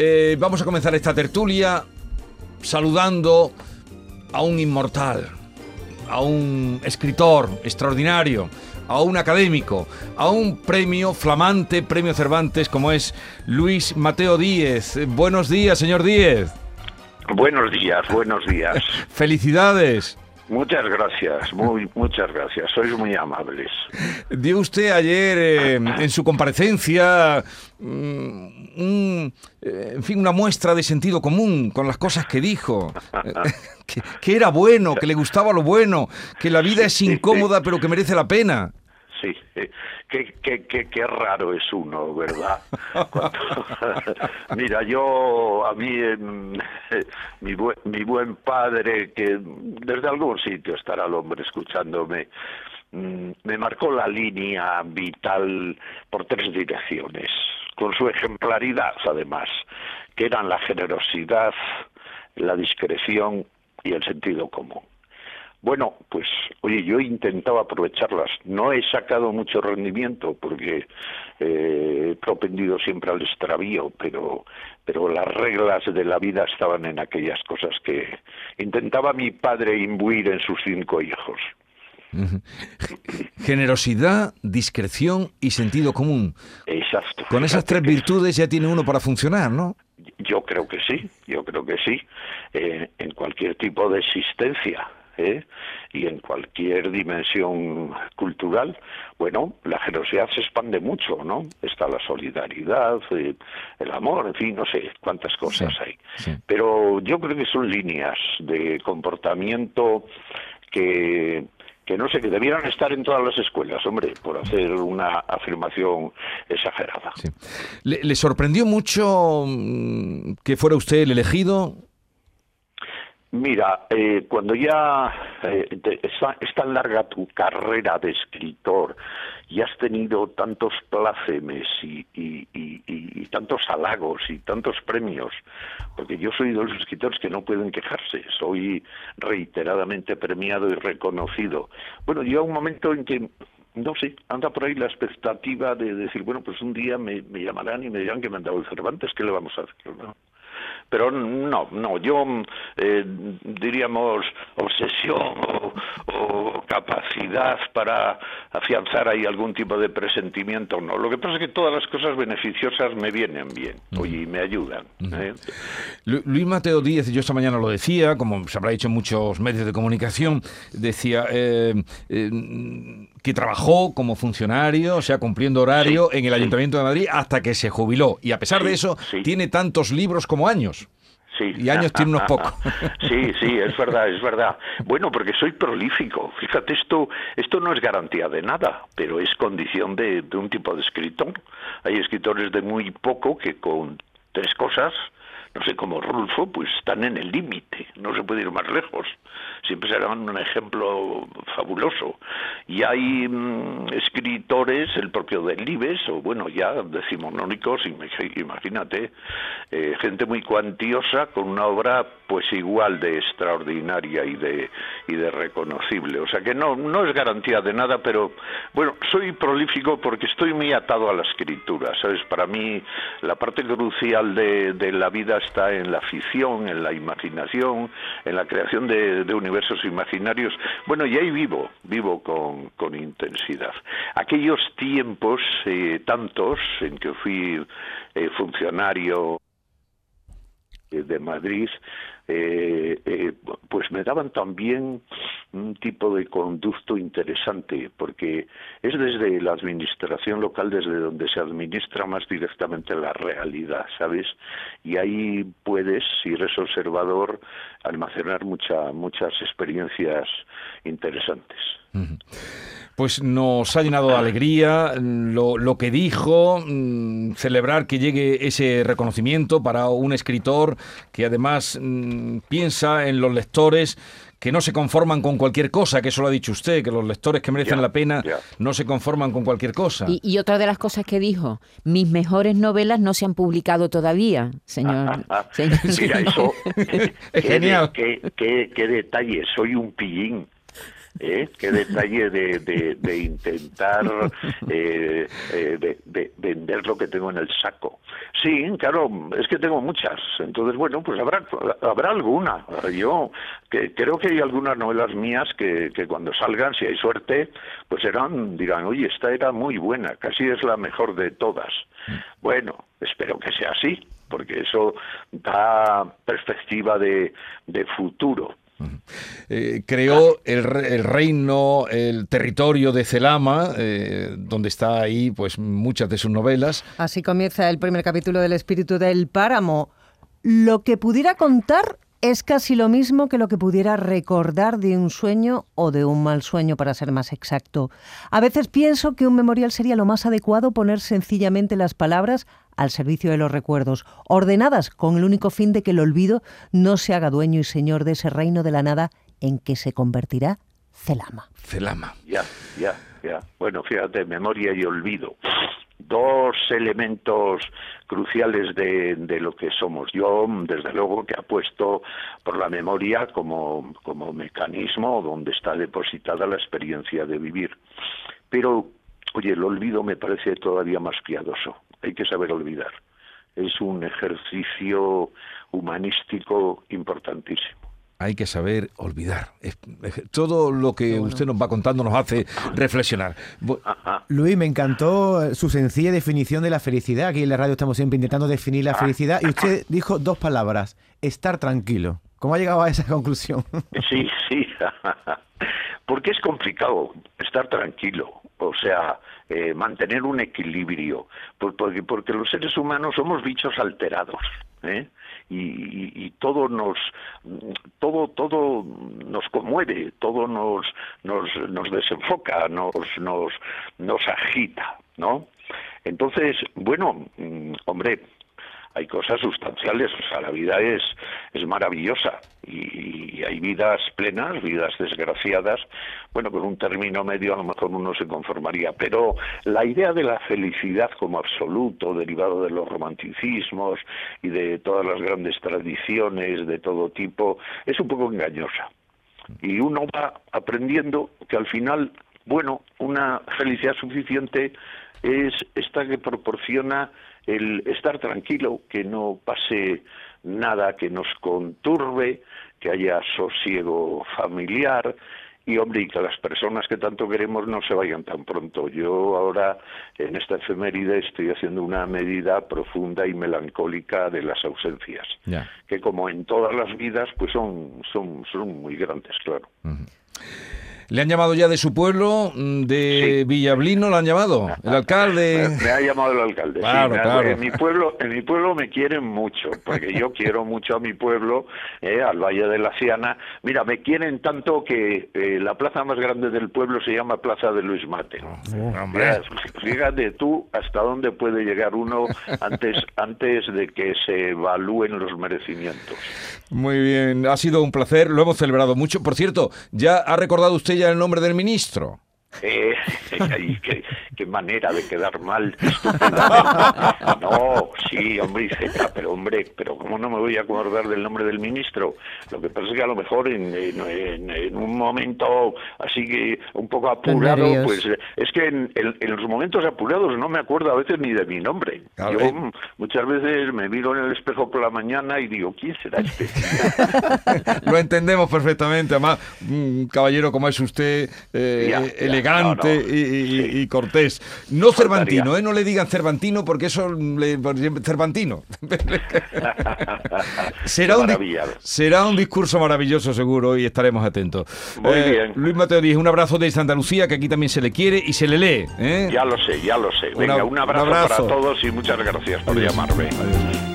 Eh, vamos a comenzar esta tertulia saludando a un inmortal, a un escritor extraordinario, a un académico, a un premio flamante, premio Cervantes, como es Luis Mateo Díez. Buenos días, señor Díez. Buenos días, buenos días. Felicidades. Muchas gracias, muy, muchas gracias. Sois muy amables. Dio usted ayer eh, en su comparecencia mm, un, eh, en fin, una muestra de sentido común con las cosas que dijo. que, que era bueno, que le gustaba lo bueno, que la vida es incómoda pero que merece la pena. Sí, qué, qué, qué, qué raro es uno, ¿verdad? Cuando- Mira, yo, a mí, em, mi, mi buen padre, que desde algún sitio estará el hombre escuchándome, mm, me marcó la línea vital por tres direcciones, con su ejemplaridad, además, que eran la generosidad, la discreción y el sentido común. Bueno, pues oye, yo he intentado aprovecharlas. No he sacado mucho rendimiento porque eh, he propendido siempre al extravío, pero, pero las reglas de la vida estaban en aquellas cosas que intentaba mi padre imbuir en sus cinco hijos. Generosidad, discreción y sentido común. Exacto. Con esas tres virtudes ya tiene uno para funcionar, ¿no? Yo creo que sí, yo creo que sí, eh, en cualquier tipo de existencia ¿eh? y en cualquier dimensión cultural. Bueno, la generosidad se expande mucho, ¿no? Está la solidaridad, eh, el amor, en fin, no sé cuántas cosas Sí, hay. sí. Pero yo creo que son líneas de comportamiento que que no sé, que debieran estar en todas las escuelas, hombre, por hacer una afirmación exagerada. Sí. ¿Le, le sorprendió mucho mm, que fuera usted el elegido? Mira, eh, cuando ya eh, está- es tan larga tu carrera de escritor y has tenido tantos plácemes y tantos halagos y tantos premios, porque yo soy de los escritores que no pueden quejarse, soy reiteradamente premiado y reconocido. Bueno, llega un momento en que no sé, anda por ahí la expectativa de decir, bueno, pues un día me, me llamarán y me dirán que me han dado el Cervantes, ¿qué le vamos a hacer? no? Pero no, no, yo eh, diríamos obsesión o, capacidad para afianzar ahí algún tipo de presentimiento, no. Lo que pasa es que todas las cosas beneficiosas me vienen bien, oye, y me ayudan. ¿eh? Lu- Luis Mateo Díez, yo esta mañana lo decía, como se habrá dicho en muchos medios de comunicación, decía eh, eh, que trabajó como funcionario, o sea, cumpliendo horario Sí, en el sí. Ayuntamiento de Madrid hasta que se jubiló. Y a pesar de eso, tiene tantos libros como años. Sí. Y años tiene unos pocos. Sí, sí, es verdad, es verdad. Bueno, porque soy prolífico. Fíjate, esto, esto no es garantía de nada, pero es condición de, de un tipo de escritor. Hay escritores de muy poco que con tres cosas, no sé, como Rulfo, pues están en el límite, no se puede ir más lejos. Siempre serán un ejemplo fabuloso. Y hay mm, escritores, el propio Delibes, o bueno, ya decimonónicos, imag- imagínate, eh, gente muy cuantiosa con una obra pues igual de extraordinaria y de, y de reconocible. O sea que no, no es garantía de nada, pero bueno, soy prolífico porque estoy muy atado a la escritura, ¿sabes? Para mí la parte crucial de, de la vida está en la ficción, en la imaginación, en la creación de, de universos imaginarios. Bueno, y ahí vivo, vivo con, con intensidad. Aquellos tiempos, eh, tantos, en que fui eh, funcionario eh, de Madrid, eh, pues me daban también un tipo de conducto interesante, porque es desde la administración local desde donde se administra más directamente la realidad, ¿sabes? Y ahí puedes, si eres observador, almacenar mucha, muchas experiencias interesantes. Pues nos ha llenado de alegría lo, lo que dijo, mm, celebrar que llegue ese reconocimiento para un escritor que además mm, en los lectores que no se conforman con cualquier cosa, que eso lo ha dicho usted, que los lectores que merecen la pena no se conforman con cualquier cosa. Y, y otra de las cosas que dijo, mis mejores novelas no se han publicado todavía, señor. señor Mira, eso. Qué, genial. qué, qué- qué detalle, soy un pillín. ¿Eh? Qué detalle de, de, intentar eh, eh, de, vender lo que tengo en el saco. Sí, claro, es que tengo muchas. Entonces, bueno, pues habrá, habrá alguna. Yo que, creo que hay algunas novelas mías que, que cuando salgan, si hay suerte, pues serán, dirán, oye, esta era muy buena, casi es la mejor de todas. Bueno, espero que sea así, porque eso da perspectiva de, de futuro. Eh, creó el, reino, el territorio de Celama, eh, donde está ahí pues muchas de sus novelas. Así comienza el primer capítulo del Espíritu del Páramo. Lo que pudiera contar es casi lo mismo que lo que pudiera recordar de un sueño o de un mal sueño, para ser más exacto. A veces pienso que un memorial sería lo más adecuado poner sencillamente las palabras al servicio de los recuerdos, ordenadas con el único fin de que el olvido no se haga dueño y señor de ese reino de la nada en que se convertirá Celama. Celama. Ya, ya, ya. Bueno, fíjate, memoria y olvido dos elementos cruciales de, de, lo que somos. Yo, desde luego, que apuesto por la memoria como, como mecanismo donde está depositada la experiencia de vivir. Pero, oye, el olvido me parece todavía más piadoso. Hay que saber olvidar. Es un ejercicio humanístico importantísimo hay que saber olvidar. Todo lo que usted nos va contando nos hace reflexionar. Luis, me encantó su sencilla definición de la felicidad. Aquí en la radio estamos siempre intentando definir la felicidad y usted dijo dos palabras, estar tranquilo. ¿Cómo ha llegado a esa conclusión? Sí, sí. Porque es complicado estar tranquilo, o sea, eh, mantener un equilibrio, porque, porque los seres humanos somos bichos alterados. ¿eh? y, todo nos todo todo nos conmueve todo nos nos, nos desenfoca nos nos nos agita no entonces bueno mm, hombre hay cosas sustanciales, o sea, la vida es, es maravillosa y, hay vidas plenas, vidas desgraciadas, bueno, con un término medio a lo mejor uno se conformaría, pero la idea de la felicidad como absoluto, derivado de los romanticismos y de todas las grandes tradiciones de todo tipo, es un poco engañosa. Y uno va aprendiendo que al final, bueno, una felicidad suficiente es esta que proporciona el estar tranquilo, que no pase nada que nos conturbe, que haya sosiego familiar y hombre, y que las personas que tanto queremos no se vayan tan pronto. Yo ahora en esta efeméride estoy haciendo una medida profunda y melancólica de las ausencias, que como en todas las vidas, pues son, son, son muy grandes, claro. ¿Le han llamado ya de su pueblo, mm, de Villablino, ¿lo han llamado? ¿El alcalde? Me, ha llamado el alcalde. Claro, claro. En mi pueblo, en mi pueblo me quieren mucho, porque yo quiero mucho a mi pueblo, eh, al Valle de la Siana. Mira, me quieren tanto que eh, la plaza más grande del pueblo se llama Plaza de Luis Mate. fíjate tú hasta dónde puede llegar uno antes, antes de que se evalúen los merecimientos. Muy bien, ha sido un placer, lo hemos celebrado mucho. Por cierto, ya ha recordado usted el nombre del ministro. Eh, qué, qué, manera de quedar mal. No, sí, hombre, pero hombre, pero ¿cómo no me voy a acordar del nombre del ministro? Lo que pasa es que a lo mejor en, en, un momento así que un poco apurado, pues es que en, los momentos apurados no me acuerdo a veces ni de mi nombre. Yo muchas veces me miro en el espejo por la mañana y digo, ¿quién será este? Lo entendemos perfectamente, además, un caballero como es usted, eh, elegante Y, cortés. No Cervantino, ¿eh? no le digan Cervantino porque eso le Cervantino. será, un, será un discurso maravilloso seguro y estaremos atentos. Muy eh, bien. Luis Mateo Díez, un abrazo desde Andalucía que aquí también se le quiere y se le lee. ¿eh? Ya lo sé, ya lo sé. Venga, un abrazo, para todos y muchas gracias por llamarme. Adiós.